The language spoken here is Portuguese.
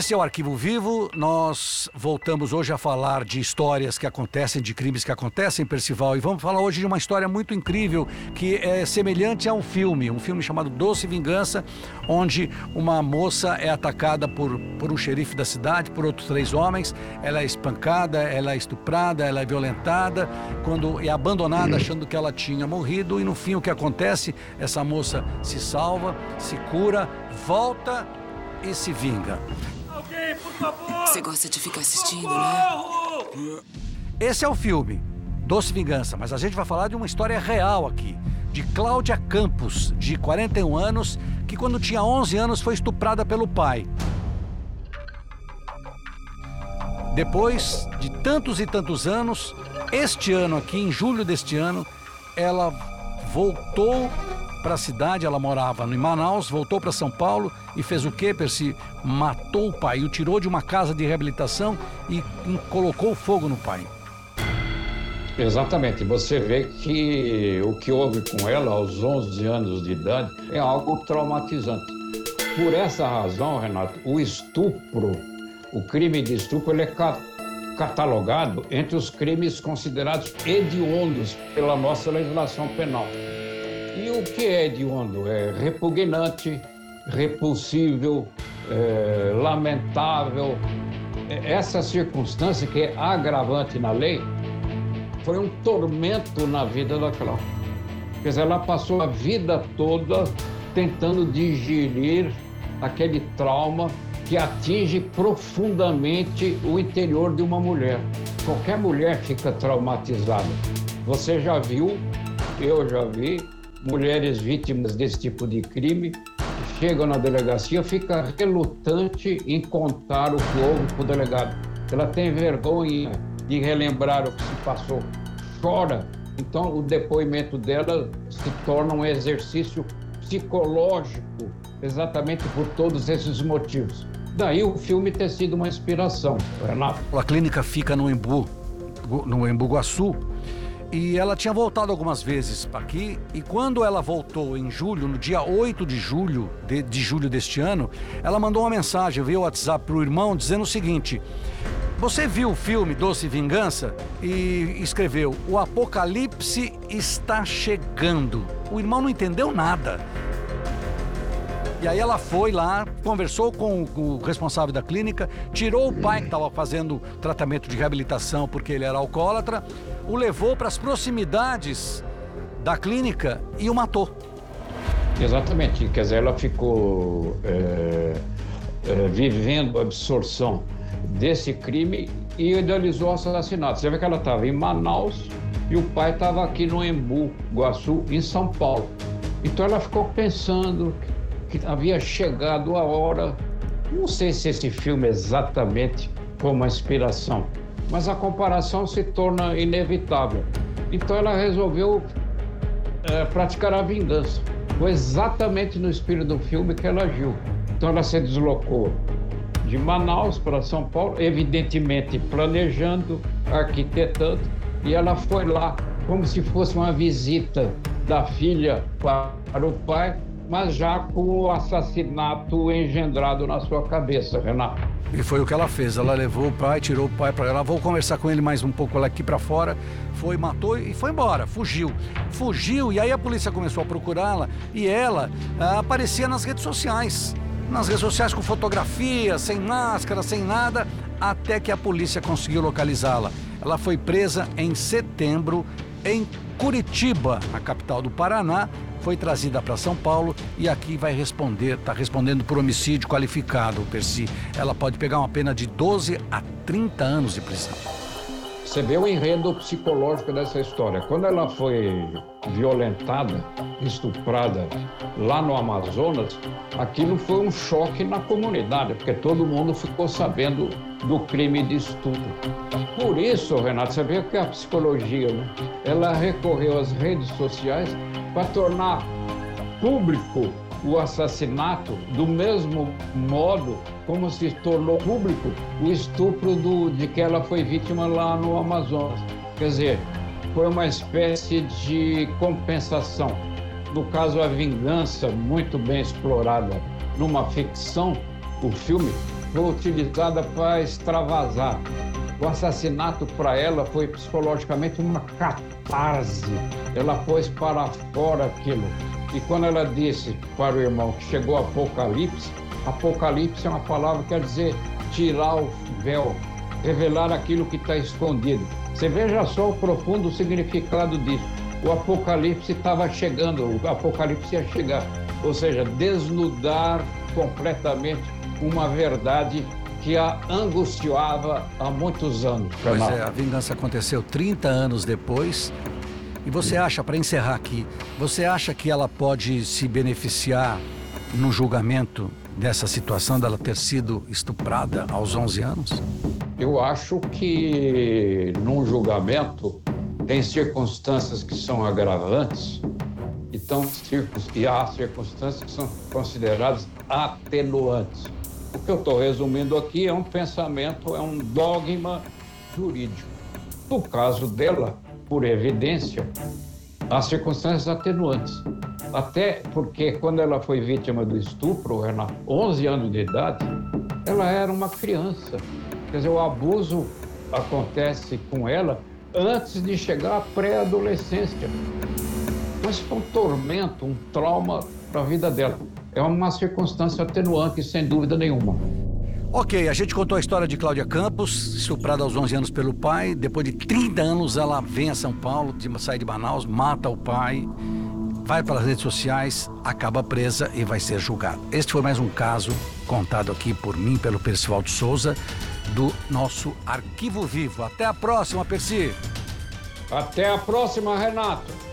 Esse é o Arquivo Vivo. Nós voltamos hoje a falar de histórias que acontecem, de crimes que acontecem, Percival. E vamos falar hoje de uma história muito incrível que é semelhante a um filme, um filme chamado Doce Vingança, onde uma moça é atacada por, por um xerife da cidade, por outros três homens. Ela é espancada, ela é estuprada, ela é violentada, quando é abandonada achando que ela tinha morrido. E no fim, o que acontece? Essa moça se salva, se cura, volta e se vinga. Alguém, por favor! Você gosta de ficar assistindo, né? Esse é o filme, Doce Vingança, mas a gente vai falar de uma história real aqui, de Cláudia Campos, de 41 anos, que quando tinha 11 anos foi estuprada pelo pai. Depois de tantos e tantos anos, este ano aqui, em julho deste ano, ela voltou para a cidade, ela morava em Manaus, voltou para São Paulo e fez o quê, Percy? Matou o pai, o tirou de uma casa de reabilitação e colocou fogo no pai. Exatamente. Você vê que o que houve com ela aos 11 anos de idade é algo traumatizante. Por essa razão, Renato, o estupro, o crime de estupro, ele é catalogado entre os crimes considerados hediondos pela nossa legislação penal. E o que é hediondo? É repugnante, repulsível, é, lamentável. Essa circunstância, que é agravante na lei, foi um tormento na vida da Cláudia. Quer dizer, ela passou a vida toda tentando digerir aquele trauma que atinge profundamente o interior de uma mulher. Qualquer mulher fica traumatizada. Você já viu, eu já vi, mulheres vítimas desse tipo de crime chegam na delegacia, fica relutante em contar o que houve para o delegado. Ela tem vergonha de relembrar o que se passou, chora. Então, o depoimento dela se torna um exercício psicológico, exatamente por todos esses motivos. Daí o filme ter sido uma inspiração, Renato. A clínica fica no Embu, no Embu-Guaçu, e ela tinha voltado algumas vezes aqui, e quando ela voltou em julho, no dia 8 de julho de, de julho deste ano, ela mandou uma mensagem via WhatsApp para o irmão dizendo o seguinte: Você viu o filme Doce Vingança? E escreveu: O apocalipse está chegando. O irmão não entendeu nada. E aí ela foi lá, conversou com o responsável da clínica, tirou o pai que estava fazendo tratamento de reabilitação porque ele era alcoólatra, o levou para as proximidades da clínica e o matou. Exatamente, quer dizer, ela ficou é, é, vivendo a absorção desse crime e idealizou o assassinato. Você vê que ela estava em Manaus e o pai estava aqui no Embu, Guaçu, em São Paulo. Então ela ficou pensando que havia chegado a hora. Não sei se esse filme é exatamente foi uma inspiração, mas a comparação se torna inevitável. Então ela resolveu é, praticar a vingança. Foi exatamente no espírito do filme que ela agiu. Então ela se deslocou de Manaus para São Paulo, evidentemente planejando, arquitetando, e ela foi lá como se fosse uma visita da filha para o pai mas já com o assassinato engendrado na sua cabeça, Renato. E foi o que ela fez. Ela levou o pai, tirou o pai para ela. Vou conversar com ele mais um pouco lá aqui para fora. Foi, matou e foi embora. Fugiu. Fugiu e aí a polícia começou a procurá-la e ela ah, aparecia nas redes sociais. Nas redes sociais com fotografia, sem máscara, sem nada, até que a polícia conseguiu localizá-la. Ela foi presa em setembro em Curitiba, na capital do Paraná, foi trazida para São Paulo e aqui vai responder, está respondendo por homicídio qualificado, Percy. Ela pode pegar uma pena de 12 a 30 anos de prisão. Você vê o enredo psicológico dessa história. Quando ela foi violentada, estuprada lá no Amazonas, aquilo foi um choque na comunidade, porque todo mundo ficou sabendo do crime de estupro. Por isso, Renato, você vê que a psicologia, né? ela recorreu às redes sociais para tornar público o assassinato do mesmo modo como se tornou público o estupro do, de que ela foi vítima lá no Amazonas. Quer dizer, foi uma espécie de compensação. No caso, a vingança, muito bem explorada numa ficção, o filme, foi utilizada para extravasar. O assassinato para ela foi psicologicamente uma catarse. Ela pôs para fora aquilo. E quando ela disse para o irmão que chegou Apocalipse, Apocalipse é uma palavra que quer dizer tirar o véu, revelar aquilo que está escondido. Você veja só o profundo significado disso. O Apocalipse estava chegando, o Apocalipse ia chegar. Ou seja, desnudar completamente uma verdade que a angustiava há muitos anos. Pois é, a vingança aconteceu 30 anos depois. E você acha, para encerrar aqui, você acha que ela pode se beneficiar no julgamento dessa situação dela ter sido estuprada aos 11 anos? Eu acho que num julgamento tem circunstâncias que são agravantes então, e há circunstâncias que são consideradas atenuantes. O que eu estou resumindo aqui é um pensamento, é um dogma jurídico. No caso dela, por evidência, há circunstâncias atenuantes. Até porque quando ela foi vítima do estupro, ela 11 anos de idade, ela era uma criança. Quer dizer, o abuso acontece com ela antes de chegar à pré-adolescência. Mas foi um tormento, um trauma para a vida dela. É uma circunstância atenuante, sem dúvida nenhuma. Ok, a gente contou a história de Cláudia Campos, estuprada aos 11 anos pelo pai. Depois de 30 anos, ela vem a São Paulo, sai de Manaus, mata o pai, vai para as redes sociais, acaba presa e vai ser julgada. Este foi mais um caso contado aqui por mim, pelo Percival de Souza, do nosso Arquivo Vivo. Até a próxima, Percy. Até a próxima, Renato.